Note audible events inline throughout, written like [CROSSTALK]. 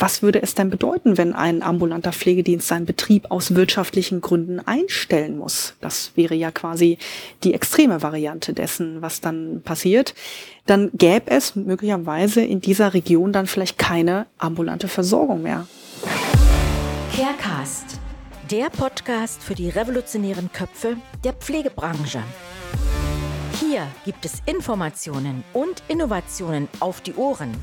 was würde es denn bedeuten, wenn ein ambulanter Pflegedienst seinen Betrieb aus wirtschaftlichen Gründen einstellen muss? Das wäre ja quasi die extreme Variante dessen, was dann passiert. Dann gäbe es möglicherweise in dieser Region dann vielleicht keine ambulante Versorgung mehr. Carecast, der Podcast für die revolutionären Köpfe der Pflegebranche. Hier gibt es Informationen und Innovationen auf die Ohren.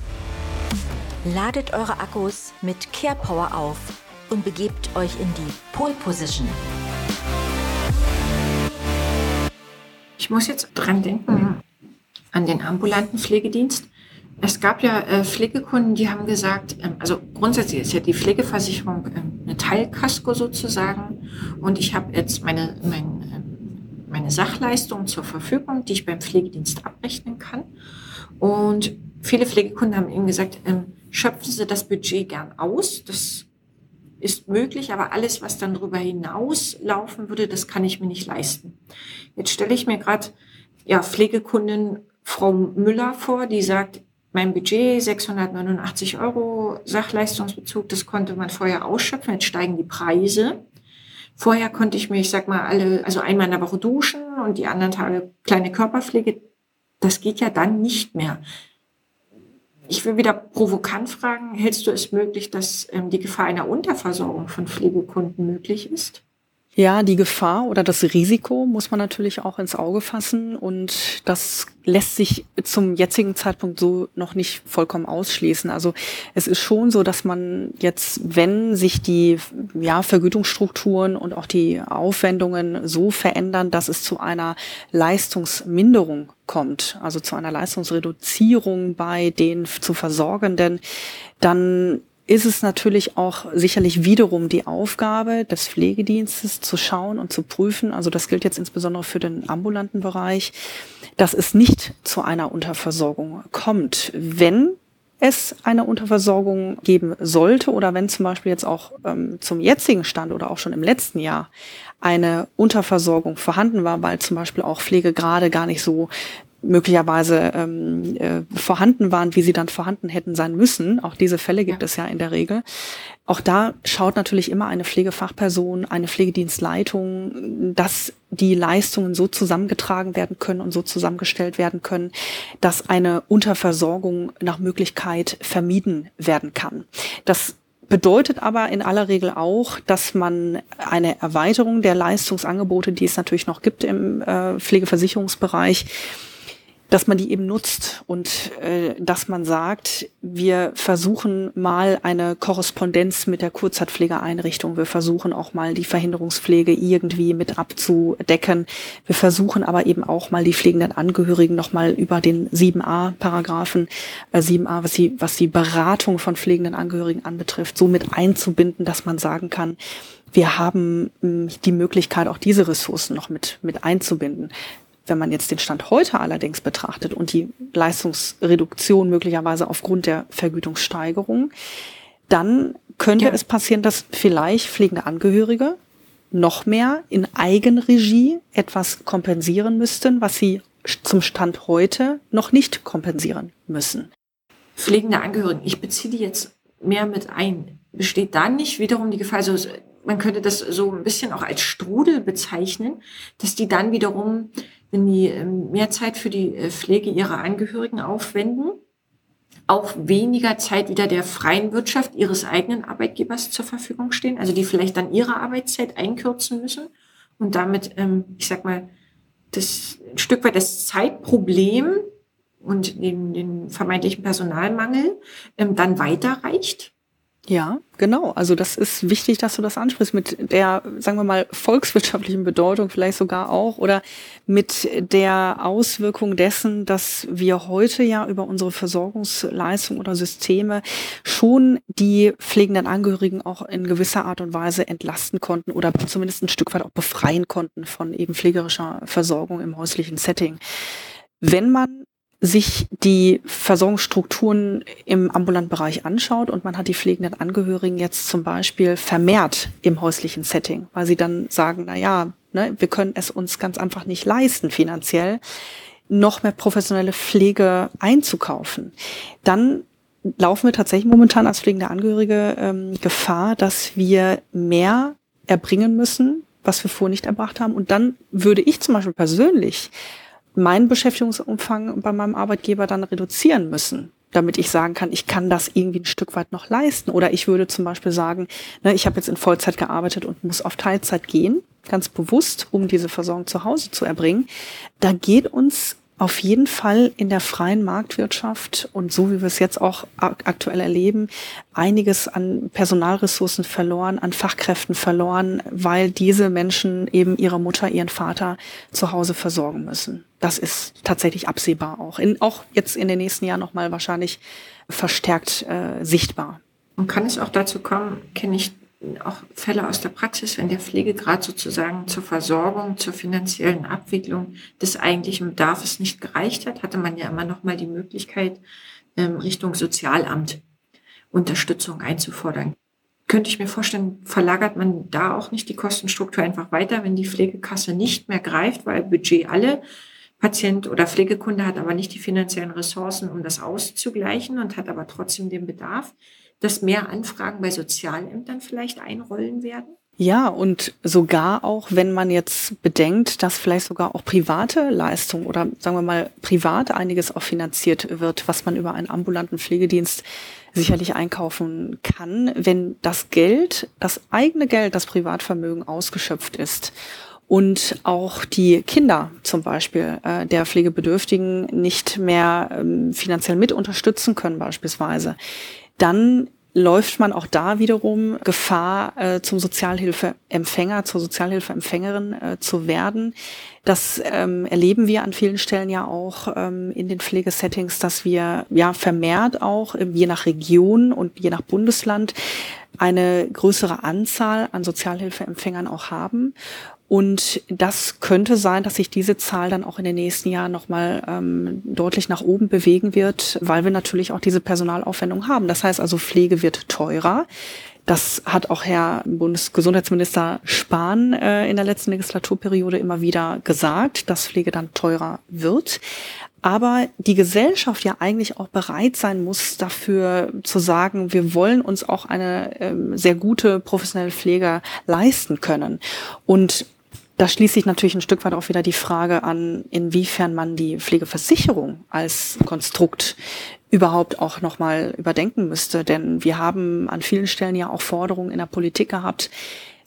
Ladet eure Akkus mit Care Power auf und begebt euch in die Pole Position. Ich muss jetzt dran denken, an den ambulanten Pflegedienst. Es gab ja äh, Pflegekunden, die haben gesagt, ähm, also grundsätzlich ist ja die Pflegeversicherung ähm, eine Teilkasko sozusagen und ich habe jetzt meine, mein, ähm, meine Sachleistung zur Verfügung, die ich beim Pflegedienst abrechnen kann. Und viele Pflegekunden haben eben gesagt, ähm, schöpfen Sie das Budget gern aus. Das ist möglich, aber alles, was dann darüber hinaus laufen würde, das kann ich mir nicht leisten. Jetzt stelle ich mir gerade ja, Pflegekundin Frau Müller vor, die sagt, mein Budget 689 Euro Sachleistungsbezug, das konnte man vorher ausschöpfen, jetzt steigen die Preise. Vorher konnte ich mir, ich sag mal, alle, also einmal in der Woche duschen und die anderen Tage kleine Körperpflege. Das geht ja dann nicht mehr. Ich will wieder provokant fragen, hältst du es möglich, dass ähm, die Gefahr einer Unterversorgung von Pflegekunden möglich ist? Ja, die Gefahr oder das Risiko muss man natürlich auch ins Auge fassen und das lässt sich zum jetzigen Zeitpunkt so noch nicht vollkommen ausschließen. Also es ist schon so, dass man jetzt, wenn sich die ja, Vergütungsstrukturen und auch die Aufwendungen so verändern, dass es zu einer Leistungsminderung kommt, also zu einer Leistungsreduzierung bei den zu Versorgenden, dann ist es natürlich auch sicherlich wiederum die Aufgabe des Pflegedienstes zu schauen und zu prüfen, also das gilt jetzt insbesondere für den ambulanten Bereich, dass es nicht zu einer Unterversorgung kommt. Wenn es eine Unterversorgung geben sollte oder wenn zum Beispiel jetzt auch ähm, zum jetzigen Stand oder auch schon im letzten Jahr eine Unterversorgung vorhanden war, weil zum Beispiel auch Pflegegrade gar nicht so möglicherweise ähm, äh, vorhanden waren, wie sie dann vorhanden hätten sein müssen. Auch diese Fälle gibt ja. es ja in der Regel. Auch da schaut natürlich immer eine Pflegefachperson, eine Pflegedienstleitung, dass die Leistungen so zusammengetragen werden können und so zusammengestellt werden können, dass eine Unterversorgung nach Möglichkeit vermieden werden kann. Das bedeutet aber in aller Regel auch, dass man eine Erweiterung der Leistungsangebote, die es natürlich noch gibt im äh, Pflegeversicherungsbereich, dass man die eben nutzt und äh, dass man sagt, wir versuchen mal eine Korrespondenz mit der Kurzzeitpflegeeinrichtung. Wir versuchen auch mal die Verhinderungspflege irgendwie mit abzudecken. Wir versuchen aber eben auch mal die pflegenden Angehörigen nochmal über den 7a-Paragraphen, äh, 7a, was die, was die Beratung von pflegenden Angehörigen anbetrifft, so mit einzubinden, dass man sagen kann, wir haben mh, die Möglichkeit, auch diese Ressourcen noch mit, mit einzubinden. Wenn man jetzt den Stand heute allerdings betrachtet und die Leistungsreduktion möglicherweise aufgrund der Vergütungssteigerung, dann könnte ja. es passieren, dass vielleicht pflegende Angehörige noch mehr in Eigenregie etwas kompensieren müssten, was sie zum Stand heute noch nicht kompensieren müssen. Pflegende Angehörige, ich beziehe die jetzt mehr mit ein. Besteht da nicht wiederum die Gefahr, also man könnte das so ein bisschen auch als Strudel bezeichnen, dass die dann wiederum wenn die ähm, mehr Zeit für die äh, Pflege ihrer Angehörigen aufwenden, auch weniger Zeit wieder der freien Wirtschaft ihres eigenen Arbeitgebers zur Verfügung stehen, also die vielleicht dann ihre Arbeitszeit einkürzen müssen und damit, ähm, ich sag mal, das ein Stück weit das Zeitproblem und den, den vermeintlichen Personalmangel ähm, dann weiterreicht ja, genau. Also das ist wichtig, dass du das ansprichst mit der, sagen wir mal, volkswirtschaftlichen Bedeutung vielleicht sogar auch oder mit der Auswirkung dessen, dass wir heute ja über unsere Versorgungsleistung oder Systeme schon die pflegenden Angehörigen auch in gewisser Art und Weise entlasten konnten oder zumindest ein Stück weit auch befreien konnten von eben pflegerischer Versorgung im häuslichen Setting. Wenn man sich die Versorgungsstrukturen im ambulanten Bereich anschaut und man hat die pflegenden Angehörigen jetzt zum Beispiel vermehrt im häuslichen Setting, weil sie dann sagen, na ja, ne, wir können es uns ganz einfach nicht leisten finanziell, noch mehr professionelle Pflege einzukaufen, dann laufen wir tatsächlich momentan als pflegende Angehörige ähm, Gefahr, dass wir mehr erbringen müssen, was wir vorher nicht erbracht haben. Und dann würde ich zum Beispiel persönlich meinen Beschäftigungsumfang bei meinem Arbeitgeber dann reduzieren müssen, damit ich sagen kann, ich kann das irgendwie ein Stück weit noch leisten. Oder ich würde zum Beispiel sagen, ne, ich habe jetzt in Vollzeit gearbeitet und muss auf Teilzeit gehen, ganz bewusst, um diese Versorgung zu Hause zu erbringen. Da geht uns auf jeden Fall in der freien Marktwirtschaft und so wie wir es jetzt auch aktuell erleben, einiges an Personalressourcen verloren, an Fachkräften verloren, weil diese Menschen eben ihre Mutter, ihren Vater zu Hause versorgen müssen. Das ist tatsächlich absehbar auch. In, auch jetzt in den nächsten Jahren nochmal wahrscheinlich verstärkt äh, sichtbar. Und kann es auch dazu kommen, kenne ich auch Fälle aus der Praxis, wenn der Pflegegrad sozusagen zur Versorgung, zur finanziellen Abwicklung des eigentlichen Bedarfs nicht gereicht hat, hatte man ja immer noch mal die Möglichkeit, ähm, Richtung Sozialamt Unterstützung einzufordern. Könnte ich mir vorstellen, verlagert man da auch nicht die Kostenstruktur einfach weiter, wenn die Pflegekasse nicht mehr greift, weil Budget alle Patient oder Pflegekunde hat aber nicht die finanziellen Ressourcen, um das auszugleichen und hat aber trotzdem den Bedarf dass mehr Anfragen bei Sozialämtern vielleicht einrollen werden? Ja, und sogar auch, wenn man jetzt bedenkt, dass vielleicht sogar auch private Leistungen oder sagen wir mal privat einiges auch finanziert wird, was man über einen ambulanten Pflegedienst sicherlich einkaufen kann, wenn das Geld, das eigene Geld, das Privatvermögen ausgeschöpft ist und auch die Kinder zum Beispiel äh, der Pflegebedürftigen nicht mehr ähm, finanziell mit unterstützen können beispielsweise, dann läuft man auch da wiederum Gefahr, äh, zum Sozialhilfeempfänger, zur Sozialhilfeempfängerin äh, zu werden. Das ähm, erleben wir an vielen Stellen ja auch ähm, in den Pflegesettings, dass wir ja vermehrt auch, äh, je nach Region und je nach Bundesland, eine größere Anzahl an Sozialhilfeempfängern auch haben. Und das könnte sein, dass sich diese Zahl dann auch in den nächsten Jahren nochmal ähm, deutlich nach oben bewegen wird, weil wir natürlich auch diese Personalaufwendung haben. Das heißt also, Pflege wird teurer. Das hat auch Herr Bundesgesundheitsminister Spahn äh, in der letzten Legislaturperiode immer wieder gesagt, dass Pflege dann teurer wird. Aber die Gesellschaft ja eigentlich auch bereit sein muss, dafür zu sagen, wir wollen uns auch eine ähm, sehr gute professionelle Pflege leisten können. Und da schließt sich natürlich ein Stück weit auch wieder die Frage an, inwiefern man die Pflegeversicherung als Konstrukt überhaupt auch nochmal überdenken müsste. Denn wir haben an vielen Stellen ja auch Forderungen in der Politik gehabt,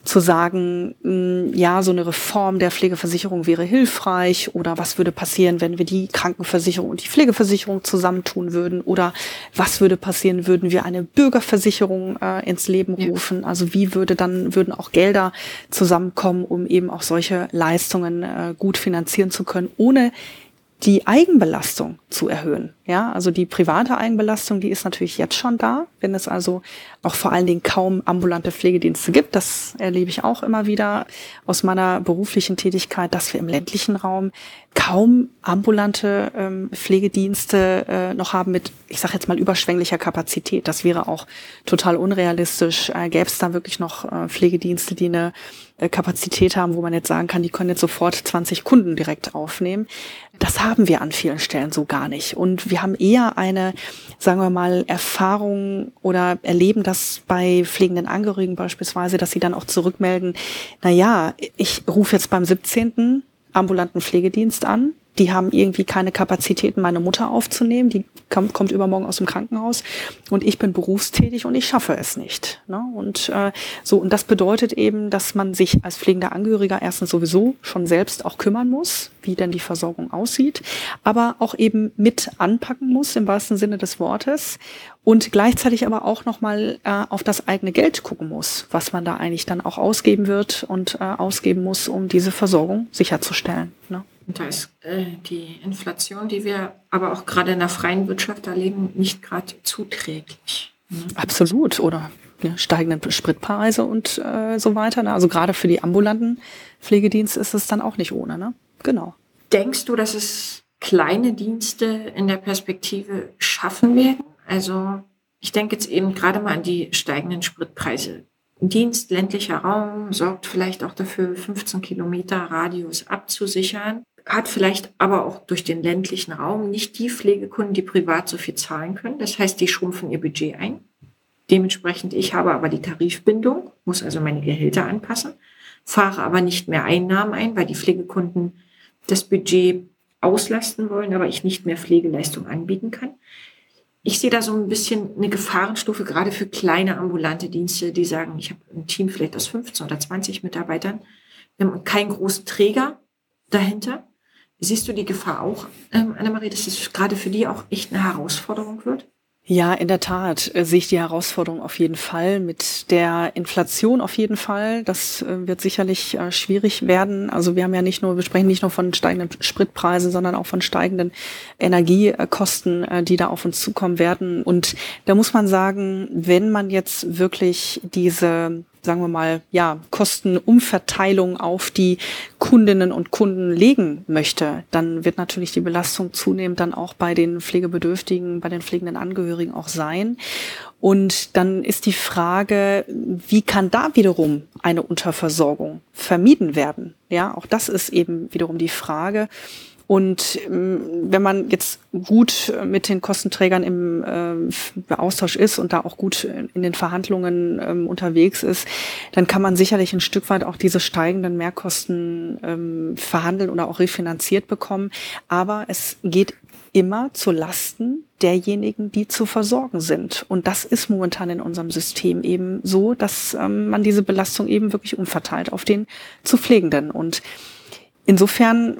zu sagen, mm, ja, so eine Reform der Pflegeversicherung wäre hilfreich oder was würde passieren, wenn wir die Krankenversicherung und die Pflegeversicherung zusammentun würden oder was würde passieren, würden wir eine Bürgerversicherung äh, ins Leben rufen? Also wie würde dann, würden auch Gelder zusammenkommen, um eben auch solche Leistungen äh, gut finanzieren zu können, ohne die Eigenbelastung zu erhöhen. Ja, also die private Eigenbelastung, die ist natürlich jetzt schon da, wenn es also auch vor allen Dingen kaum ambulante Pflegedienste gibt. Das erlebe ich auch immer wieder aus meiner beruflichen Tätigkeit, dass wir im ländlichen Raum kaum ambulante ähm, Pflegedienste äh, noch haben mit, ich sage jetzt mal, überschwänglicher Kapazität. Das wäre auch total unrealistisch. Äh, Gäbe es da wirklich noch äh, Pflegedienste, die eine Kapazität haben, wo man jetzt sagen kann, die können jetzt sofort 20 Kunden direkt aufnehmen. Das haben wir an vielen Stellen so gar nicht. Und wir haben eher eine, sagen wir mal, Erfahrung oder erleben das bei pflegenden Angehörigen beispielsweise, dass sie dann auch zurückmelden, na ja, ich rufe jetzt beim 17. ambulanten Pflegedienst an, die haben irgendwie keine Kapazitäten, meine Mutter aufzunehmen. Die kommt, kommt übermorgen aus dem Krankenhaus und ich bin berufstätig und ich schaffe es nicht. Ne? Und äh, so und das bedeutet eben, dass man sich als pflegender Angehöriger erstens sowieso schon selbst auch kümmern muss, wie denn die Versorgung aussieht, aber auch eben mit anpacken muss im wahrsten Sinne des Wortes und gleichzeitig aber auch noch mal äh, auf das eigene Geld gucken muss, was man da eigentlich dann auch ausgeben wird und äh, ausgeben muss, um diese Versorgung sicherzustellen. Ne? Und da ist äh, die Inflation, die wir aber auch gerade in der freien Wirtschaft erleben, nicht gerade zuträglich. Ne? Absolut. Oder ne, steigende Spritpreise und äh, so weiter. Ne? Also gerade für die ambulanten Pflegedienste ist es dann auch nicht ohne. Ne? Genau. Denkst du, dass es kleine Dienste in der Perspektive schaffen werden? Also ich denke jetzt eben gerade mal an die steigenden Spritpreise. Dienst ländlicher Raum sorgt vielleicht auch dafür, 15 Kilometer Radius abzusichern. Hat vielleicht aber auch durch den ländlichen Raum nicht die Pflegekunden, die privat so viel zahlen können. Das heißt, die schrumpfen ihr Budget ein. Dementsprechend, ich habe aber die Tarifbindung, muss also meine Gehälter anpassen, fahre aber nicht mehr Einnahmen ein, weil die Pflegekunden das Budget auslasten wollen, aber ich nicht mehr Pflegeleistung anbieten kann. Ich sehe da so ein bisschen eine Gefahrenstufe, gerade für kleine ambulante Dienste, die sagen, ich habe ein Team vielleicht aus 15 oder 20 Mitarbeitern und keinen großen Träger dahinter. Siehst du die Gefahr auch, ähm, Annemarie, dass es gerade für die auch echt eine Herausforderung wird? Ja, in der Tat äh, sehe ich die Herausforderung auf jeden Fall. Mit der Inflation auf jeden Fall. Das äh, wird sicherlich äh, schwierig werden. Also wir haben ja nicht nur, wir sprechen nicht nur von steigenden Spritpreisen, sondern auch von steigenden Energiekosten, äh, die da auf uns zukommen werden. Und da muss man sagen, wenn man jetzt wirklich diese sagen wir mal, ja, Kostenumverteilung auf die Kundinnen und Kunden legen möchte, dann wird natürlich die Belastung zunehmend dann auch bei den Pflegebedürftigen, bei den pflegenden Angehörigen auch sein. Und dann ist die Frage, wie kann da wiederum eine Unterversorgung vermieden werden? Ja, auch das ist eben wiederum die Frage. Und ähm, wenn man jetzt gut mit den Kostenträgern im äh, Austausch ist und da auch gut in den Verhandlungen ähm, unterwegs ist, dann kann man sicherlich ein Stück weit auch diese steigenden Mehrkosten ähm, verhandeln oder auch refinanziert bekommen. Aber es geht immer zu Lasten derjenigen, die zu versorgen sind. Und das ist momentan in unserem System eben so, dass ähm, man diese Belastung eben wirklich umverteilt auf den zu Pflegenden. Und Insofern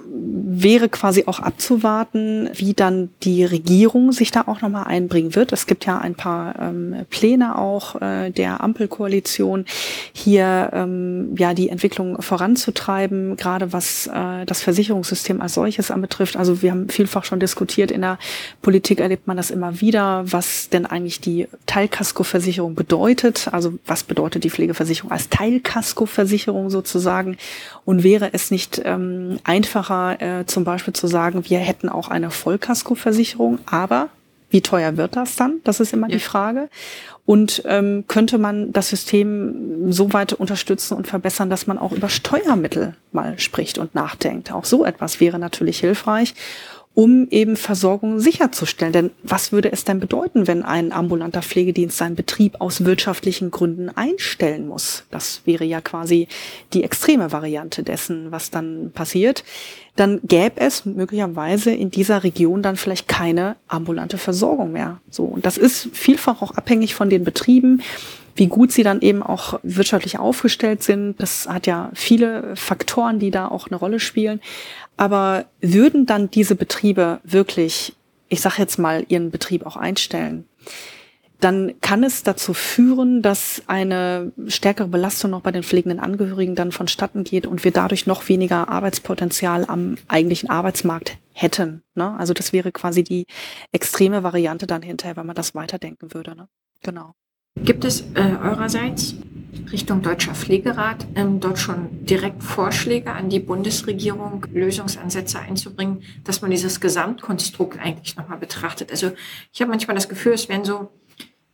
wäre quasi auch abzuwarten, wie dann die Regierung sich da auch nochmal einbringen wird. Es gibt ja ein paar ähm, Pläne auch äh, der Ampelkoalition, hier ähm, ja die Entwicklung voranzutreiben, gerade was äh, das Versicherungssystem als solches anbetrifft. Also wir haben vielfach schon diskutiert, in der Politik erlebt man das immer wieder, was denn eigentlich die Teilkaskoversicherung bedeutet. Also was bedeutet die Pflegeversicherung als Teilkaskoversicherung sozusagen? Und wäre es nicht ähm, ähm, einfacher, äh, zum Beispiel zu sagen, wir hätten auch eine Vollkaskoversicherung, aber wie teuer wird das dann? Das ist immer ja. die Frage. Und ähm, könnte man das System so weit unterstützen und verbessern, dass man auch über Steuermittel mal spricht und nachdenkt? Auch so etwas wäre natürlich hilfreich um eben Versorgung sicherzustellen. Denn was würde es denn bedeuten, wenn ein ambulanter Pflegedienst seinen Betrieb aus wirtschaftlichen Gründen einstellen muss? Das wäre ja quasi die extreme Variante dessen, was dann passiert. Dann gäbe es möglicherweise in dieser Region dann vielleicht keine ambulante Versorgung mehr. So. Und das ist vielfach auch abhängig von den Betrieben wie gut sie dann eben auch wirtschaftlich aufgestellt sind. Das hat ja viele Faktoren, die da auch eine Rolle spielen. Aber würden dann diese Betriebe wirklich, ich sage jetzt mal, ihren Betrieb auch einstellen, dann kann es dazu führen, dass eine stärkere Belastung noch bei den pflegenden Angehörigen dann vonstatten geht und wir dadurch noch weniger Arbeitspotenzial am eigentlichen Arbeitsmarkt hätten. Ne? Also das wäre quasi die extreme Variante dann hinterher, wenn man das weiterdenken würde. Ne? Genau. Gibt es äh, eurerseits Richtung Deutscher Pflegerat ähm, dort schon direkt Vorschläge an die Bundesregierung, Lösungsansätze einzubringen, dass man dieses Gesamtkonstrukt eigentlich nochmal betrachtet? Also ich habe manchmal das Gefühl, es wären so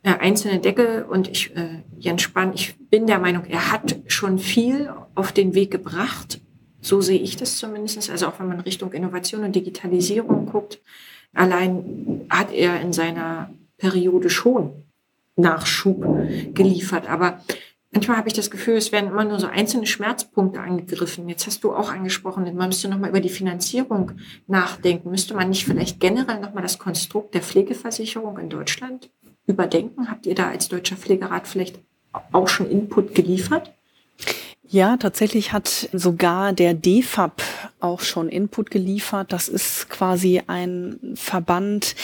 äh, einzelne Deckel und ich, äh, Jens Spahn, ich bin der Meinung, er hat schon viel auf den Weg gebracht. So sehe ich das zumindest. Also auch wenn man Richtung Innovation und Digitalisierung guckt, allein hat er in seiner Periode schon Nachschub geliefert. Aber manchmal habe ich das Gefühl, es werden immer nur so einzelne Schmerzpunkte angegriffen. Jetzt hast du auch angesprochen, man müsste nochmal über die Finanzierung nachdenken. Müsste man nicht vielleicht generell nochmal das Konstrukt der Pflegeversicherung in Deutschland überdenken? Habt ihr da als Deutscher Pflegerat vielleicht auch schon Input geliefert? Ja, tatsächlich hat sogar der DFAB auch schon Input geliefert. Das ist quasi ein Verband,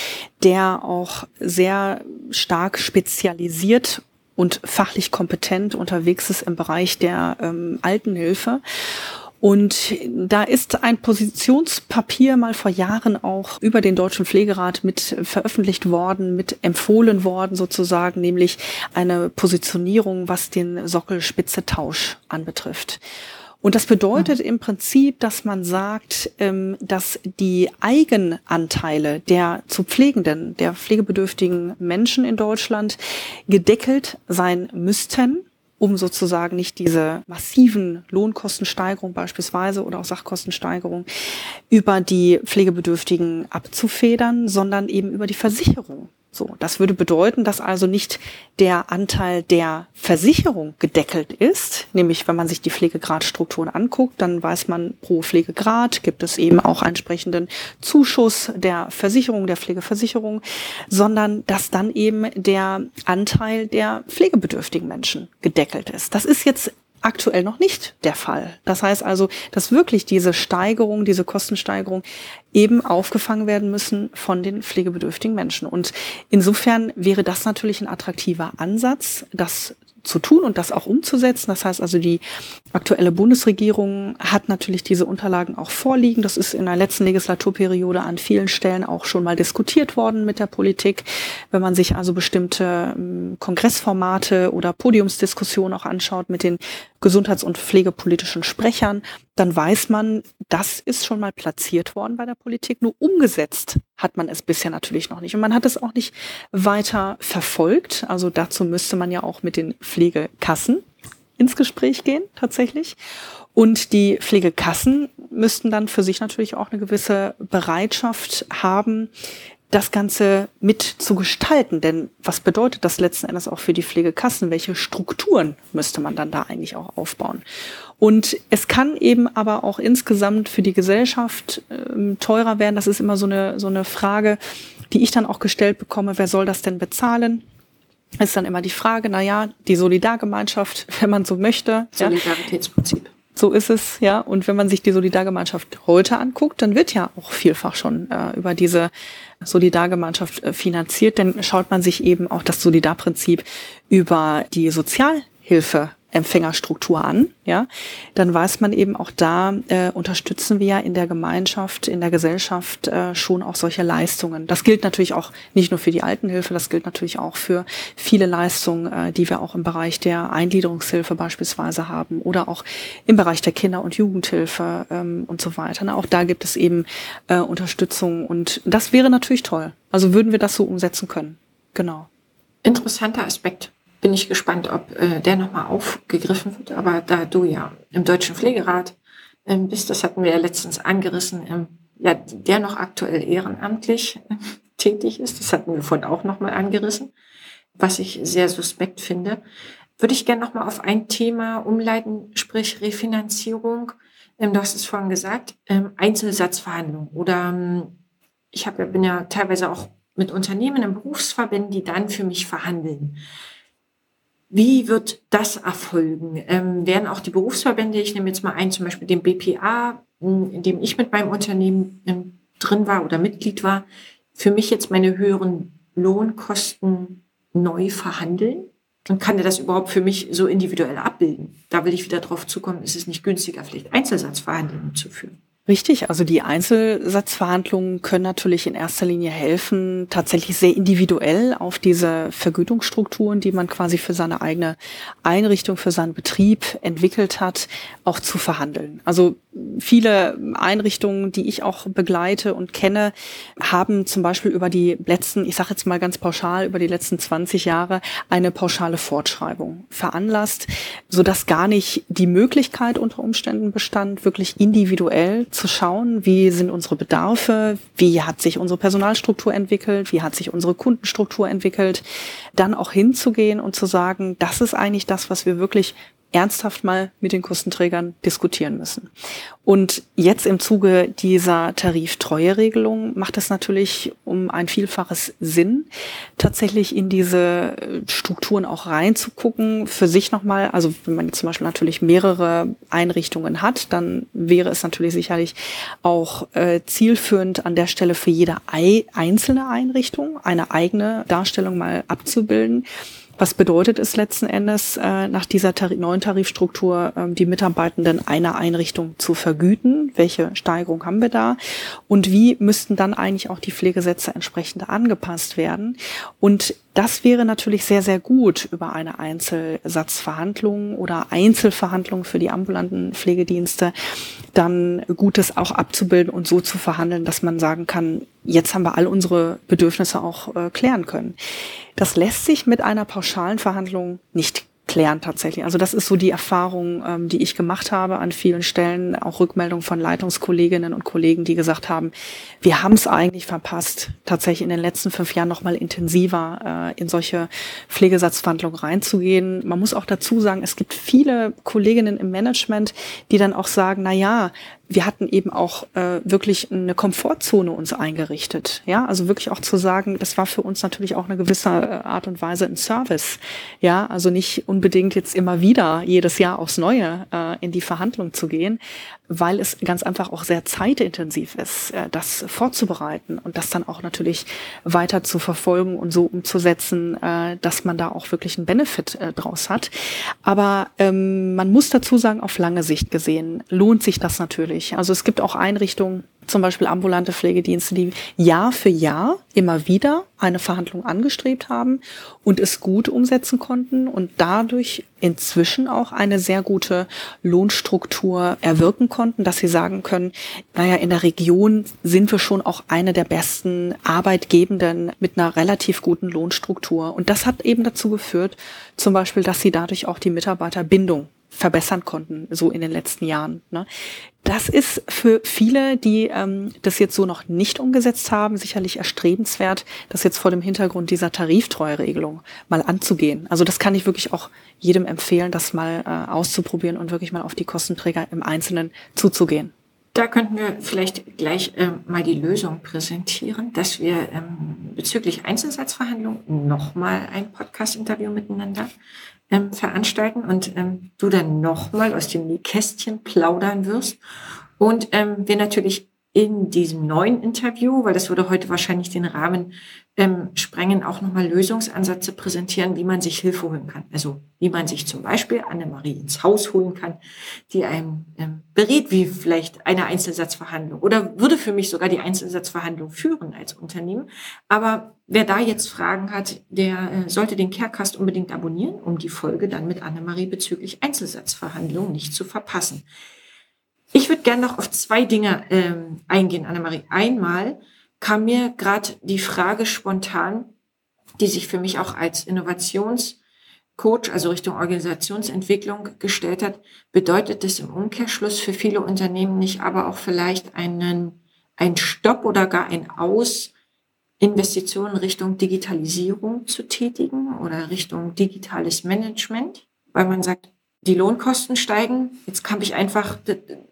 der auch sehr stark spezialisiert und fachlich kompetent unterwegs ist im Bereich der ähm, Altenhilfe. Und da ist ein Positionspapier mal vor Jahren auch über den Deutschen Pflegerat mit veröffentlicht worden, mit empfohlen worden sozusagen, nämlich eine Positionierung, was den Sockelspitze-Tausch anbetrifft. Und das bedeutet im Prinzip, dass man sagt, ähm, dass die Eigenanteile der zu pflegenden, der pflegebedürftigen Menschen in Deutschland gedeckelt sein müssten um sozusagen nicht diese massiven Lohnkostensteigerungen beispielsweise oder auch Sachkostensteigerungen über die Pflegebedürftigen abzufedern, sondern eben über die Versicherung. So, das würde bedeuten, dass also nicht der Anteil der Versicherung gedeckelt ist, nämlich wenn man sich die Pflegegradstrukturen anguckt, dann weiß man pro Pflegegrad gibt es eben auch entsprechenden Zuschuss der Versicherung, der Pflegeversicherung, sondern dass dann eben der Anteil der pflegebedürftigen Menschen gedeckelt ist. Das ist jetzt aktuell noch nicht der Fall. Das heißt also, dass wirklich diese Steigerung, diese Kostensteigerung eben aufgefangen werden müssen von den pflegebedürftigen Menschen. Und insofern wäre das natürlich ein attraktiver Ansatz, das zu tun und das auch umzusetzen. Das heißt also, die aktuelle Bundesregierung hat natürlich diese Unterlagen auch vorliegen. Das ist in der letzten Legislaturperiode an vielen Stellen auch schon mal diskutiert worden mit der Politik. Wenn man sich also bestimmte ähm, Kongressformate oder Podiumsdiskussionen auch anschaut mit den gesundheits- und pflegepolitischen Sprechern, dann weiß man, das ist schon mal platziert worden bei der Politik. Nur umgesetzt hat man es bisher natürlich noch nicht. Und man hat es auch nicht weiter verfolgt. Also dazu müsste man ja auch mit den Pflegekassen ins Gespräch gehen, tatsächlich. Und die Pflegekassen müssten dann für sich natürlich auch eine gewisse Bereitschaft haben, das Ganze mit zu gestalten. Denn was bedeutet das letzten Endes auch für die Pflegekassen? Welche Strukturen müsste man dann da eigentlich auch aufbauen? Und es kann eben aber auch insgesamt für die Gesellschaft äh, teurer werden. Das ist immer so eine, so eine Frage, die ich dann auch gestellt bekomme. Wer soll das denn bezahlen? Ist dann immer die Frage, na ja, die Solidargemeinschaft, [LAUGHS] wenn man so möchte. Solidaritätsprinzip. Ja. So ist es, ja. Und wenn man sich die Solidargemeinschaft heute anguckt, dann wird ja auch vielfach schon äh, über diese Solidargemeinschaft äh, finanziert. Denn schaut man sich eben auch das Solidarprinzip über die Sozialhilfe Empfängerstruktur an, ja, dann weiß man eben auch da äh, unterstützen wir in der Gemeinschaft, in der Gesellschaft äh, schon auch solche Leistungen. Das gilt natürlich auch nicht nur für die Altenhilfe, das gilt natürlich auch für viele Leistungen, äh, die wir auch im Bereich der Eingliederungshilfe beispielsweise haben oder auch im Bereich der Kinder- und Jugendhilfe ähm, und so weiter. Na, auch da gibt es eben äh, Unterstützung und das wäre natürlich toll. Also würden wir das so umsetzen können. Genau. Interessanter Aspekt bin ich gespannt, ob äh, der nochmal aufgegriffen wird. Aber da du ja im Deutschen Pflegerat ähm, bist, das hatten wir ja letztens angerissen, ähm, ja, der noch aktuell ehrenamtlich äh, [LAUGHS] tätig ist, das hatten wir vorhin auch nochmal angerissen, was ich sehr suspekt finde, würde ich gerne nochmal auf ein Thema umleiten, sprich Refinanzierung. Ähm, du hast es vorhin gesagt, ähm, Einzelsatzverhandlungen oder ähm, ich hab, bin ja teilweise auch mit Unternehmen im Berufsverbänden, die dann für mich verhandeln. Wie wird das erfolgen? Ähm, werden auch die Berufsverbände, ich nehme jetzt mal ein, zum Beispiel den BPA, in dem ich mit meinem Unternehmen ähm, drin war oder Mitglied war, für mich jetzt meine höheren Lohnkosten neu verhandeln? Und kann der das überhaupt für mich so individuell abbilden? Da will ich wieder drauf zukommen, ist es nicht günstiger, vielleicht Einzelsatzverhandlungen zu führen? Richtig, also die Einzelsatzverhandlungen können natürlich in erster Linie helfen, tatsächlich sehr individuell auf diese Vergütungsstrukturen, die man quasi für seine eigene Einrichtung, für seinen Betrieb entwickelt hat, auch zu verhandeln. Also viele Einrichtungen, die ich auch begleite und kenne, haben zum Beispiel über die letzten, ich sage jetzt mal ganz pauschal, über die letzten 20 Jahre eine pauschale Fortschreibung veranlasst, sodass gar nicht die Möglichkeit unter Umständen bestand, wirklich individuell zu schauen, wie sind unsere Bedarfe, wie hat sich unsere Personalstruktur entwickelt, wie hat sich unsere Kundenstruktur entwickelt, dann auch hinzugehen und zu sagen, das ist eigentlich das, was wir wirklich ernsthaft mal mit den Kostenträgern diskutieren müssen. Und jetzt im Zuge dieser Tariftreueregelung macht es natürlich um ein Vielfaches Sinn, tatsächlich in diese äh, Strukturen auch reinzugucken, für sich nochmal, also wenn man zum Beispiel natürlich mehrere Einrichtungen hat, dann wäre es natürlich sicherlich auch äh, zielführend an der Stelle für jede einzelne Einrichtung eine eigene Darstellung mal abzubilden was bedeutet es letzten Endes, äh, nach dieser Tarif neuen Tarifstruktur äh, die Mitarbeitenden einer Einrichtung zu vergüten? Welche Steigerung haben wir da? Und wie müssten dann eigentlich auch die Pflegesätze entsprechend angepasst werden? Und das wäre natürlich sehr, sehr gut über eine Einzelsatzverhandlung oder Einzelverhandlung für die ambulanten Pflegedienste dann Gutes auch abzubilden und so zu verhandeln, dass man sagen kann, jetzt haben wir all unsere Bedürfnisse auch äh, klären können. Das lässt sich mit einer pauschalen Verhandlung nicht klären tatsächlich. Also das ist so die Erfahrung, ähm, die ich gemacht habe an vielen Stellen, auch Rückmeldungen von Leitungskolleginnen und Kollegen, die gesagt haben, wir haben es eigentlich verpasst, tatsächlich in den letzten fünf Jahren noch mal intensiver äh, in solche Pflegesatzverhandlungen reinzugehen. Man muss auch dazu sagen, es gibt viele Kolleginnen im Management, die dann auch sagen, na ja, wir hatten eben auch äh, wirklich eine Komfortzone uns eingerichtet. Ja, also wirklich auch zu sagen, das war für uns natürlich auch eine gewisse äh, Art und Weise ein Service. Ja, also nicht unbedingt jetzt immer wieder jedes Jahr aufs Neue äh, in die Verhandlung zu gehen, weil es ganz einfach auch sehr zeitintensiv ist, äh, das vorzubereiten und das dann auch natürlich weiter zu verfolgen und so umzusetzen, äh, dass man da auch wirklich einen Benefit äh, draus hat. Aber ähm, man muss dazu sagen, auf lange Sicht gesehen lohnt sich das natürlich. Also es gibt auch Einrichtungen, zum Beispiel ambulante Pflegedienste, die Jahr für Jahr immer wieder eine Verhandlung angestrebt haben und es gut umsetzen konnten und dadurch inzwischen auch eine sehr gute Lohnstruktur erwirken konnten, dass sie sagen können, naja, in der Region sind wir schon auch eine der besten Arbeitgebenden mit einer relativ guten Lohnstruktur. Und das hat eben dazu geführt, zum Beispiel, dass sie dadurch auch die Mitarbeiterbindung verbessern konnten, so in den letzten Jahren. Ne? Das ist für viele, die ähm, das jetzt so noch nicht umgesetzt haben, sicherlich erstrebenswert, das jetzt vor dem Hintergrund dieser Tariftreueregelung mal anzugehen. Also das kann ich wirklich auch jedem empfehlen, das mal äh, auszuprobieren und wirklich mal auf die Kostenträger im Einzelnen zuzugehen. Da könnten wir vielleicht gleich ähm, mal die Lösung präsentieren, dass wir ähm, bezüglich Einzelsatzverhandlungen nochmal ein Podcast-Interview miteinander ähm, veranstalten und ähm, du dann nochmal aus dem Kästchen plaudern wirst. Und ähm, wir natürlich in diesem neuen Interview, weil das würde heute wahrscheinlich den Rahmen ähm, sprengen, auch nochmal Lösungsansätze präsentieren, wie man sich Hilfe holen kann. Also wie man sich zum Beispiel Annemarie ins Haus holen kann, die einem ähm, berät, wie vielleicht eine Einzelsatzverhandlung oder würde für mich sogar die Einzelsatzverhandlung führen als Unternehmen. Aber wer da jetzt Fragen hat, der äh, sollte den Carecast unbedingt abonnieren, um die Folge dann mit Annemarie bezüglich Einzelsatzverhandlungen nicht zu verpassen. Ich würde gerne noch auf zwei Dinge ähm, eingehen, Annemarie. Einmal kam mir gerade die Frage spontan, die sich für mich auch als Innovationscoach, also Richtung Organisationsentwicklung gestellt hat. Bedeutet das im Umkehrschluss für viele Unternehmen nicht aber auch vielleicht einen, ein Stopp oder gar ein Aus, Investitionen Richtung Digitalisierung zu tätigen oder Richtung digitales Management, weil man sagt, die Lohnkosten steigen. Jetzt habe ich einfach,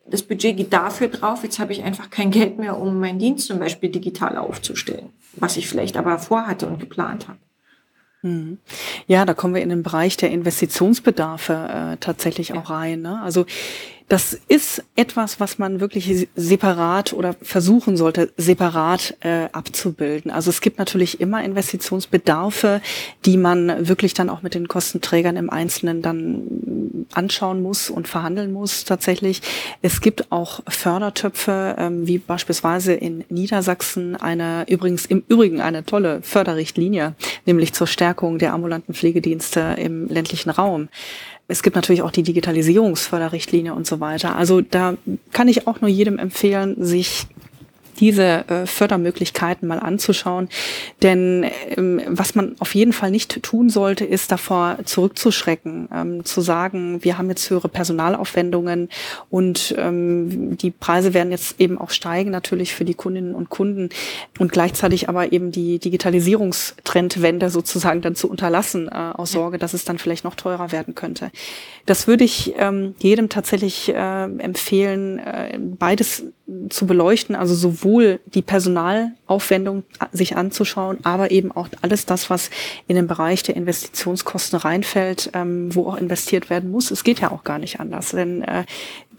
das Budget geht dafür drauf. Jetzt habe ich einfach kein Geld mehr, um meinen Dienst zum Beispiel digital aufzustellen, was ich vielleicht aber vorhatte und geplant habe. Mhm. Ja, da kommen wir in den Bereich der Investitionsbedarfe äh, tatsächlich ja. auch rein. Ne? Also das ist etwas, was man wirklich separat oder versuchen sollte, separat äh, abzubilden. Also es gibt natürlich immer Investitionsbedarfe, die man wirklich dann auch mit den Kostenträgern im Einzelnen dann anschauen muss und verhandeln muss tatsächlich. Es gibt auch Fördertöpfe, ähm, wie beispielsweise in Niedersachsen eine, übrigens im Übrigen eine tolle Förderrichtlinie, nämlich zur Stärkung der ambulanten Pflegedienste im ländlichen Raum. Es gibt natürlich auch die Digitalisierungsförderrichtlinie und so weiter. Also da kann ich auch nur jedem empfehlen, sich diese äh, Fördermöglichkeiten mal anzuschauen. Denn ähm, was man auf jeden Fall nicht tun sollte, ist davor zurückzuschrecken, ähm, zu sagen, wir haben jetzt höhere Personalaufwendungen und ähm, die Preise werden jetzt eben auch steigen, natürlich für die Kundinnen und Kunden und gleichzeitig aber eben die Digitalisierungstrendwende sozusagen dann zu unterlassen, äh, aus Sorge, dass es dann vielleicht noch teurer werden könnte. Das würde ich ähm, jedem tatsächlich äh, empfehlen, äh, beides zu beleuchten, also sowohl die Personalaufwendung sich anzuschauen, aber eben auch alles das, was in den Bereich der Investitionskosten reinfällt, ähm, wo auch investiert werden muss. Es geht ja auch gar nicht anders, denn äh,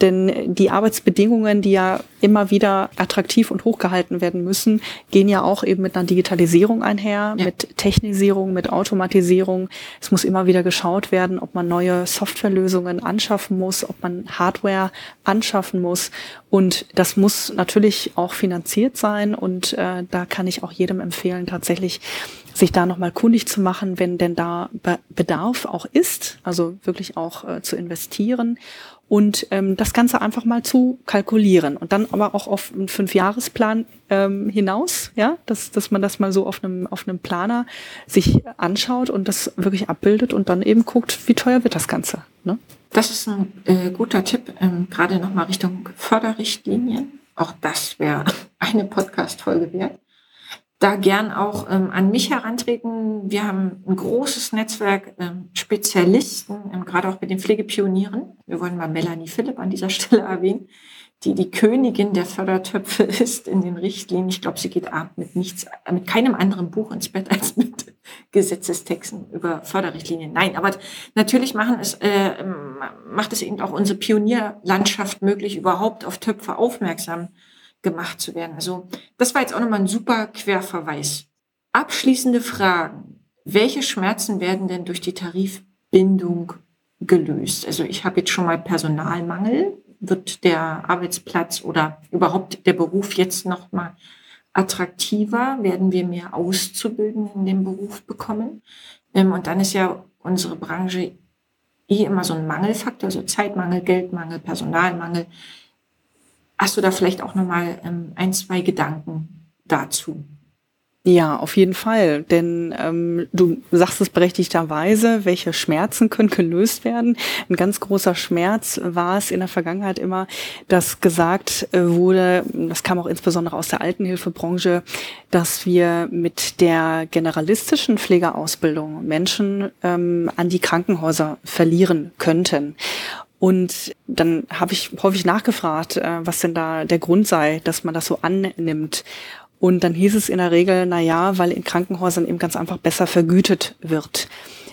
denn die Arbeitsbedingungen, die ja immer wieder attraktiv und hochgehalten werden müssen, gehen ja auch eben mit einer Digitalisierung einher, ja. mit Technisierung, mit Automatisierung. Es muss immer wieder geschaut werden, ob man neue Softwarelösungen anschaffen muss, ob man Hardware anschaffen muss. Und das muss natürlich auch finanziert sein. Und äh, da kann ich auch jedem empfehlen, tatsächlich sich da nochmal kundig zu machen, wenn denn da Bedarf auch ist, also wirklich auch äh, zu investieren und ähm, das Ganze einfach mal zu kalkulieren und dann aber auch auf einen Fünfjahresplan ähm, hinaus, ja, dass, dass man das mal so auf einem, auf einem Planer sich anschaut und das wirklich abbildet und dann eben guckt, wie teuer wird das Ganze. Ne? Das ist ein äh, guter Tipp, ähm, gerade nochmal Richtung Förderrichtlinien. Auch das wäre [LAUGHS] eine Podcast-Folge wert da gern auch ähm, an mich herantreten. Wir haben ein großes Netzwerk ähm, Spezialisten, ähm, gerade auch mit den Pflegepionieren. Wir wollen mal Melanie Philipp an dieser Stelle [LAUGHS] erwähnen, die die Königin der Fördertöpfe [LAUGHS] ist in den Richtlinien. Ich glaube, sie geht abend mit nichts, mit keinem anderen Buch ins Bett als [LAUGHS] mit Gesetzestexten über Förderrichtlinien. Nein, aber natürlich machen es, äh, macht es eben auch unsere Pionierlandschaft möglich, überhaupt auf Töpfe aufmerksam gemacht zu werden. Also das war jetzt auch nochmal ein super Querverweis. Abschließende Fragen. Welche Schmerzen werden denn durch die Tarifbindung gelöst? Also ich habe jetzt schon mal Personalmangel. Wird der Arbeitsplatz oder überhaupt der Beruf jetzt nochmal attraktiver? Werden wir mehr Auszubildende in dem Beruf bekommen? Ähm, und dann ist ja unsere Branche eh immer so ein Mangelfaktor, also Zeitmangel, Geldmangel, Personalmangel. Hast du da vielleicht auch nochmal ähm, ein, zwei Gedanken dazu? Ja, auf jeden Fall. Denn ähm, du sagst es berechtigterweise, welche Schmerzen können gelöst werden. Ein ganz großer Schmerz war es in der Vergangenheit immer, dass gesagt äh, wurde, das kam auch insbesondere aus der Altenhilfebranche, dass wir mit der generalistischen Pflegeausbildung Menschen ähm, an die Krankenhäuser verlieren könnten. Und dann habe ich häufig nachgefragt, äh, was denn da der Grund sei, dass man das so annimmt. Und dann hieß es in der Regel, na ja, weil in Krankenhäusern eben ganz einfach besser vergütet wird.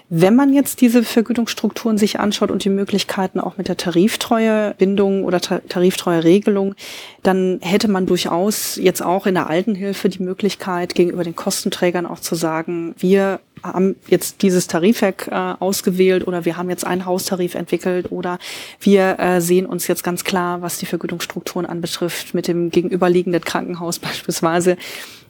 Wenn man jetzt diese Vergütungsstrukturen sich anschaut und die Möglichkeiten auch mit der Tariftreuebindung oder Tariftreueregelung, dann hätte man durchaus jetzt auch in der Altenhilfe die Möglichkeit, gegenüber den Kostenträgern auch zu sagen, wir haben jetzt dieses Tarifwerk äh, ausgewählt oder wir haben jetzt einen Haustarif entwickelt oder wir äh, sehen uns jetzt ganz klar, was die Vergütungsstrukturen anbetrifft, mit dem gegenüberliegenden Krankenhaus [LAUGHS] beispielsweise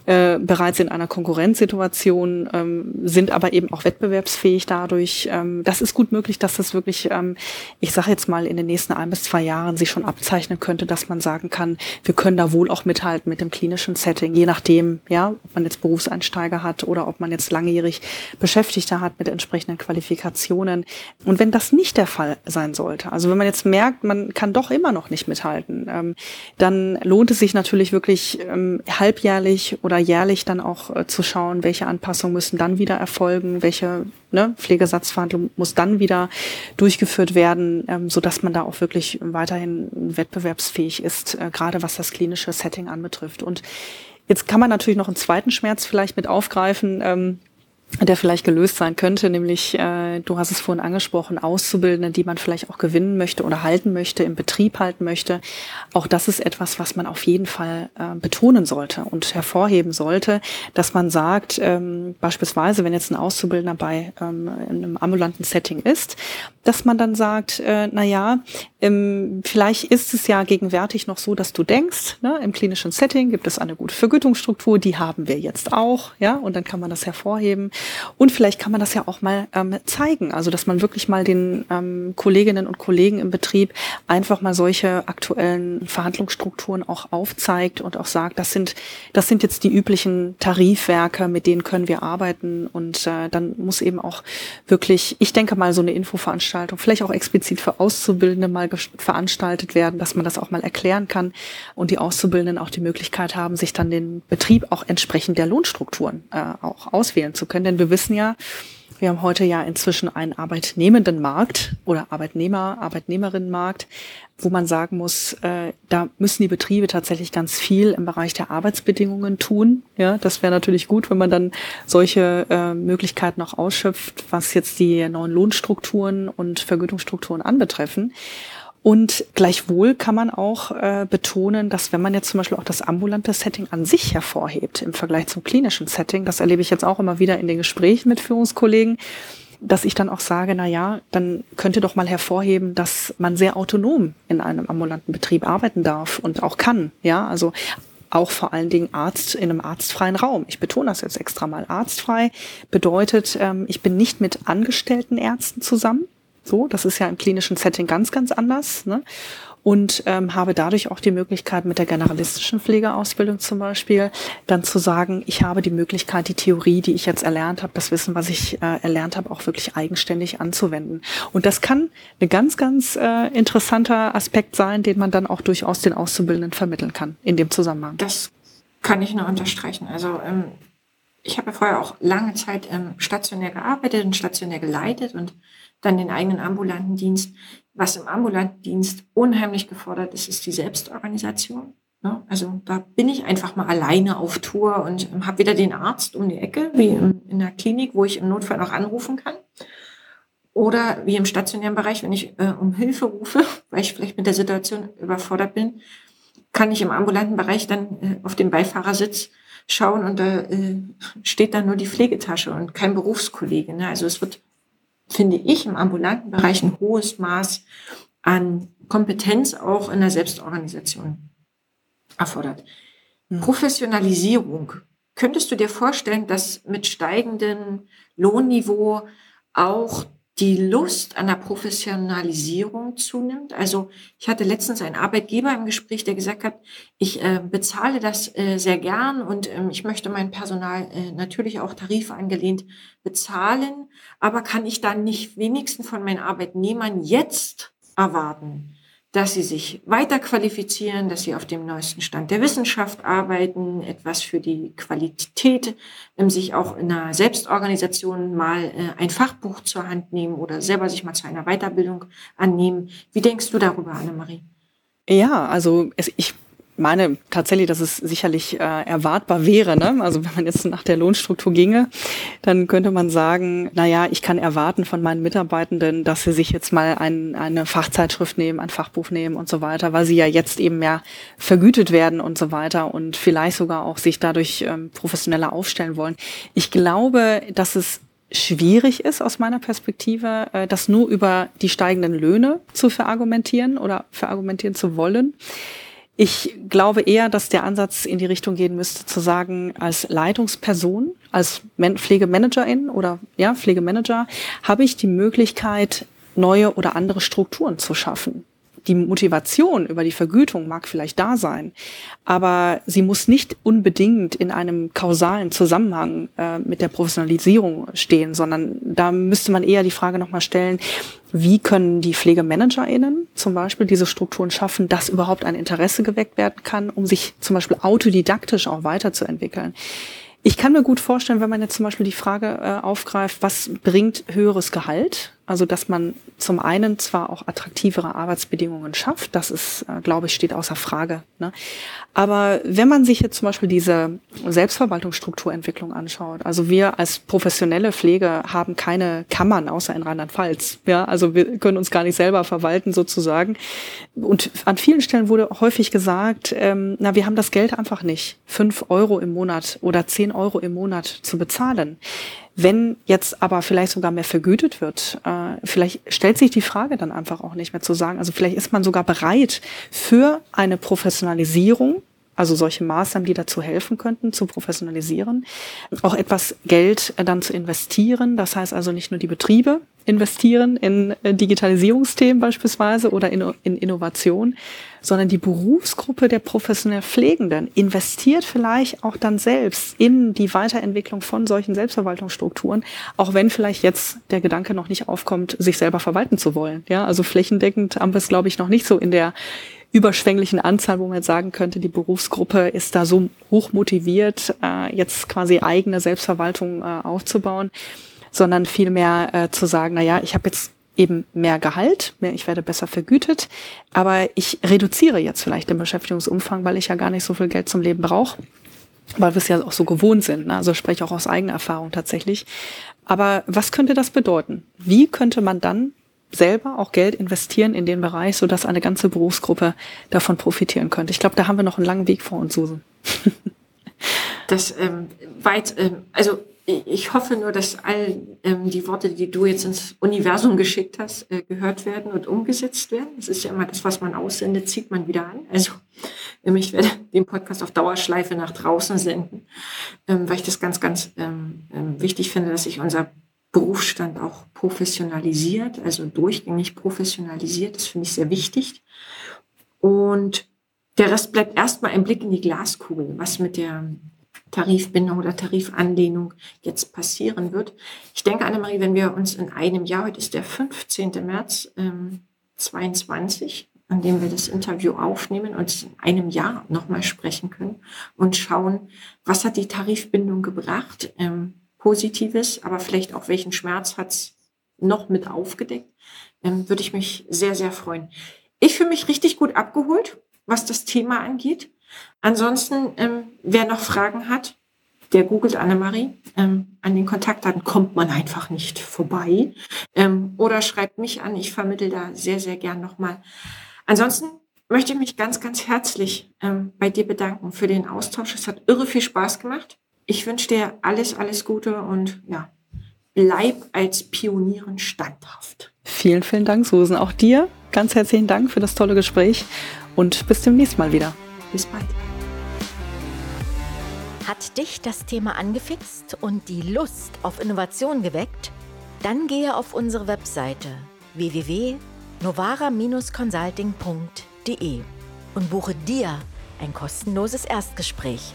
äh, bereits in einer Konkurrenzsituation, ähm, sind aber eben auch wettbewerbsfähig dadurch. Ähm, das ist gut möglich, dass das wirklich, ähm, ich sage jetzt mal, in den nächsten ein bis zwei Jahren sich schon abzeichnen könnte, dass man sagen kann, wir können da wohl auch mithalten mit dem klinischen Setting, je nachdem, ja, ob man jetzt Berufseinsteiger hat oder ob man jetzt langjährig Beschäftigte hat mit entsprechenden Qualifikationen. Und wenn das nicht der Fall sein sollte, also wenn man jetzt merkt, man kann doch immer noch nicht mithalten, ähm, dann lohnt es sich natürlich wirklich ähm, halbjährlich oder jährlich dann auch äh, zu schauen, welche Anpassungen müssen dann wieder erfolgen, welche ne, Pflegesatzverhandlung muss dann wieder durchgeführt werden, ähm, so man da auch wirklich weiterhin wettbewerbsfähig ist, äh, gerade was das klinische Setting anbetrifft. Und jetzt kann man natürlich noch einen zweiten Schmerz vielleicht mit aufgreifen. Ähm, der vielleicht gelöst sein könnte, nämlich, äh, du hast es vorhin angesprochen, Auszubildende, die man vielleicht auch gewinnen möchte oder halten möchte, im Betrieb halten möchte. Auch das ist etwas, was man auf jeden Fall äh, betonen sollte und hervorheben sollte, dass man sagt, ähm, beispielsweise, wenn jetzt ein Auszubildender bei ähm, in einem ambulanten Setting ist, dass man dann sagt, äh, na ja, ähm, vielleicht ist es ja gegenwärtig noch so, dass du denkst, ne, im klinischen Setting gibt es eine gute Vergütungsstruktur, die haben wir jetzt auch, ja, und dann kann man das hervorheben. Und vielleicht kann man das ja auch mal ähm, zeigen, also dass man wirklich mal den ähm, Kolleginnen und Kollegen im Betrieb einfach mal solche aktuellen Verhandlungsstrukturen auch aufzeigt und auch sagt, das sind, das sind jetzt die üblichen Tarifwerke, mit denen können wir arbeiten. Und äh, dann muss eben auch wirklich, ich denke mal, so eine Infoveranstaltung, vielleicht auch explizit für Auszubildende mal veranstaltet werden, dass man das auch mal erklären kann und die Auszubildenden auch die Möglichkeit haben, sich dann den Betrieb auch entsprechend der Lohnstrukturen äh, auch auswählen zu können. Denn wir wissen ja, wir haben heute ja inzwischen einen arbeitnehmenden Markt oder Arbeitnehmer, Arbeitnehmerinnenmarkt, wo man sagen muss, äh, da müssen die Betriebe tatsächlich ganz viel im Bereich der Arbeitsbedingungen tun. Ja, das wäre natürlich gut, wenn man dann solche äh, Möglichkeiten auch ausschöpft, was jetzt die neuen Lohnstrukturen und Vergütungsstrukturen anbetreffen. Und gleichwohl kann man auch äh, betonen, dass wenn man jetzt zum Beispiel auch das ambulante Setting an sich hervorhebt im Vergleich zum klinischen Setting, das erlebe ich jetzt auch immer wieder in den Gesprächen mit Führungskollegen, dass ich dann auch sage, na ja, dann könnte doch mal hervorheben, dass man sehr autonom in einem ambulanten Betrieb arbeiten darf und auch kann. Ja, also auch vor allen Dingen Arzt in einem arztfreien Raum. Ich betone das jetzt extra mal. Arztfrei bedeutet, ähm, ich bin nicht mit angestellten Ärzten zusammen. So, das ist ja im klinischen Setting ganz, ganz anders. Ne? und ähm, habe dadurch auch die Möglichkeit, mit der generalistischen Pflegeausbildung zum Beispiel, dann zu sagen, ich habe die Möglichkeit, die Theorie, die ich jetzt erlernt habe, das Wissen, was ich äh, erlernt habe, auch wirklich eigenständig anzuwenden. Und das kann ein ganz, ganz äh, interessanter Aspekt sein, den man dann auch durchaus den Auszubildenden vermitteln kann in dem Zusammenhang. Das kann ich nur unterstreichen. Also ähm, ich habe ja vorher auch lange Zeit ähm, stationär gearbeitet und stationär geleitet und dann den eigenen ambulanten Dienst. Was im ambulanten Dienst unheimlich gefordert ist, ist die Selbstorganisation. Ne? Also da bin ich einfach mal alleine auf Tour und ähm, habe wieder den Arzt um die Ecke, wie in, der Klinik, wo ich im Notfall auch anrufen kann. Oder wie im stationären Bereich, wenn ich äh, um Hilfe rufe, [LAUGHS] weil ich vielleicht mit der Situation überfordert bin, kann ich im ambulanten Bereich dann äh, auf dem Beifahrersitz schauen und da äh, steht dann nur die Pflegetasche und kein Berufskollege. Ne? Also es wird finde ich, im ambulanten Bereich ein hohes Maß an Kompetenz auch in der Selbstorganisation erfordert. Mhm. Professionalisierung. Könntest du dir vorstellen, dass mit steigendem Lohnniveau auch die Lust an der Professionalisierung zunimmt. Also ich hatte letztens einen Arbeitgeber im Gespräch, der gesagt hat, ich äh, bezahle das äh, sehr gern und ähm, ich möchte mein Personal äh, natürlich auch tarifangelehnt bezahlen, aber kann ich dann nicht wenigstens von meinen Arbeitnehmern jetzt erwarten, dass sie sich weiter qualifizieren, dass sie auf dem neuesten Stand der Wissenschaft arbeiten, etwas für die Qualität, ähm, sich auch in einer Selbstorganisation mal äh, ein Fachbuch zur Hand nehmen oder selber sich mal zu einer Weiterbildung annehmen. Wie denkst du darüber, Annemarie? Ja, also ich meine tatsächlich, dass es sicherlich äh, erwartbar wäre. Ne? Also wenn man jetzt nach der Lohnstruktur ginge, dann könnte man sagen, na ja, ich kann erwarten von meinen Mitarbeitenden, dass sie sich jetzt mal ein, eine Fachzeitschrift nehmen, ein Fachbuch nehmen und so weiter, weil sie ja jetzt eben mehr vergütet werden und so weiter und vielleicht sogar auch sich dadurch ähm, professioneller aufstellen wollen. Ich glaube, dass es schwierig ist aus meiner Perspektive, äh, das nur über die steigenden Löhne zu verargumentieren oder verargumentieren zu wollen. Ich glaube eher, dass der Ansatz in die Richtung gehen müsste, zu sagen, als Leitungsperson, als Pflegemanagerin oder ja, Pflegemanager habe ich die Möglichkeit, neue oder andere Strukturen zu schaffen die Motivation über die Vergütung mag vielleicht da sein, aber sie muss nicht unbedingt in einem kausalen Zusammenhang äh, mit der Professionalisierung stehen, sondern da müsste man eher die Frage nochmal stellen, wie können die PflegemanagerInnen zum Beispiel diese Strukturen schaffen, dass überhaupt ein Interesse geweckt werden kann, um sich zum Beispiel autodidaktisch auch weiterzuentwickeln. Ich kann mir gut vorstellen, wenn man jetzt zum Beispiel die Frage äh, aufgreift, was bringt höheres Gehalt? Also, dass man zum einen zwar auch attraktivere Arbeitsbedingungen schafft, das ist, äh, glaube ich, steht außer Frage. Ne? Aber wenn man sich jetzt zum Beispiel diese Selbstverwaltungsstrukturentwicklung anschaut, also wir als professionelle Pflege haben keine Kammern außer in Rheinland-Pfalz. Ja, also wir können uns gar nicht selber verwalten sozusagen. Und an vielen Stellen wurde häufig gesagt, ähm, na, wir haben das Geld einfach nicht, fünf Euro im Monat oder zehn Euro im Monat zu bezahlen. Wenn jetzt aber vielleicht sogar mehr vergütet wird, äh, vielleicht stellt sich die Frage dann einfach auch nicht mehr zu sagen. Also vielleicht ist man sogar bereit für eine Professionalisierung also solche Maßnahmen, die dazu helfen könnten, zu professionalisieren, auch etwas Geld äh, dann zu investieren. Das heißt also nicht nur die Betriebe investieren in äh, Digitalisierungsthemen beispielsweise oder in, in Innovation, sondern die Berufsgruppe der professionell Pflegenden investiert vielleicht auch dann selbst in die Weiterentwicklung von solchen Selbstverwaltungsstrukturen, auch wenn vielleicht jetzt der Gedanke noch nicht aufkommt, sich selber verwalten zu wollen. Ja, also flächendeckend haben wir es, glaube ich, noch nicht so in der überschwänglichen Anzahl, wo man jetzt sagen könnte, die Berufsgruppe ist da so hoch motiviert, äh, jetzt quasi eigene Selbstverwaltung äh, aufzubauen, sondern vielmehr äh, zu sagen, na ja, ich habe jetzt eben mehr Gehalt, mehr, ich werde besser vergütet, aber ich reduziere jetzt vielleicht den Beschäftigungsumfang, weil ich ja gar nicht so viel Geld zum Leben brauche, weil wir es ja auch so gewohnt sind. Ne? Also spreche auch aus eigener Erfahrung tatsächlich. Aber was könnte das bedeuten? Wie könnte man dann selber auch Geld investieren in den Bereich, sodass eine ganze Berufsgruppe davon profitieren könnte. Ich glaube, da haben wir noch einen langen Weg vor uns, Susan. [LAUGHS] das ähm, weit, ähm, also ich hoffe nur, dass all ähm, die Worte, die du jetzt ins Universum geschickt hast, äh, gehört werden und umgesetzt werden. Das ist ja immer das, was man aussendet, zieht man wieder an. Also Ähm, ich werde den Podcast auf Dauerschleife nach draußen senden, ähm, weil ich das ganz, ganz ähm, ähm, wichtig finde, dass sich unser Berufsstand auch professionalisiert, also durchgängig professionalisiert. Das finde ich sehr wichtig. Und der Rest bleibt erstmal ein Blick in die Glaskugel, was mit der Tarifbindung oder Tarifanlehnung jetzt passieren wird. Ich denke, Annemarie, wenn wir uns in einem Jahr, heute ist der 15. März ähm, 22, an dem wir das Interview aufnehmen und in einem Jahr nochmal sprechen können und schauen, was hat die Tarifbindung gebracht, ähm, Positives, aber vielleicht auch welchen Schmerz hat es noch mit aufgedeckt, ähm, würde ich mich sehr, sehr freuen. Ich fühle mich richtig gut abgeholt, was das Thema angeht. Ansonsten, ähm, wer noch Fragen hat, der googelt Annemarie. Ähm, an den Kontaktdaten kommt man einfach nicht vorbei. Ähm, oder schreibt mich an. Ich vermittel da sehr, sehr gern nochmal. Ansonsten möchte ich mich ganz, ganz herzlich ähm, bei dir bedanken für den Austausch. Es hat irre viel Spaß gemacht. Ich wünsche dir alles, alles Gute und ja, bleib als Pionierin standhaft. Vielen, vielen Dank, Susan. Auch dir ganz herzlichen Dank für das tolle Gespräch und bis demnächst mal wieder. Bis bald. Hat dich das Thema angefixt und die Lust auf Innovation geweckt? Dann gehe auf unsere Webseite www.novara-consulting.de und buche dir ein kostenloses Erstgespräch.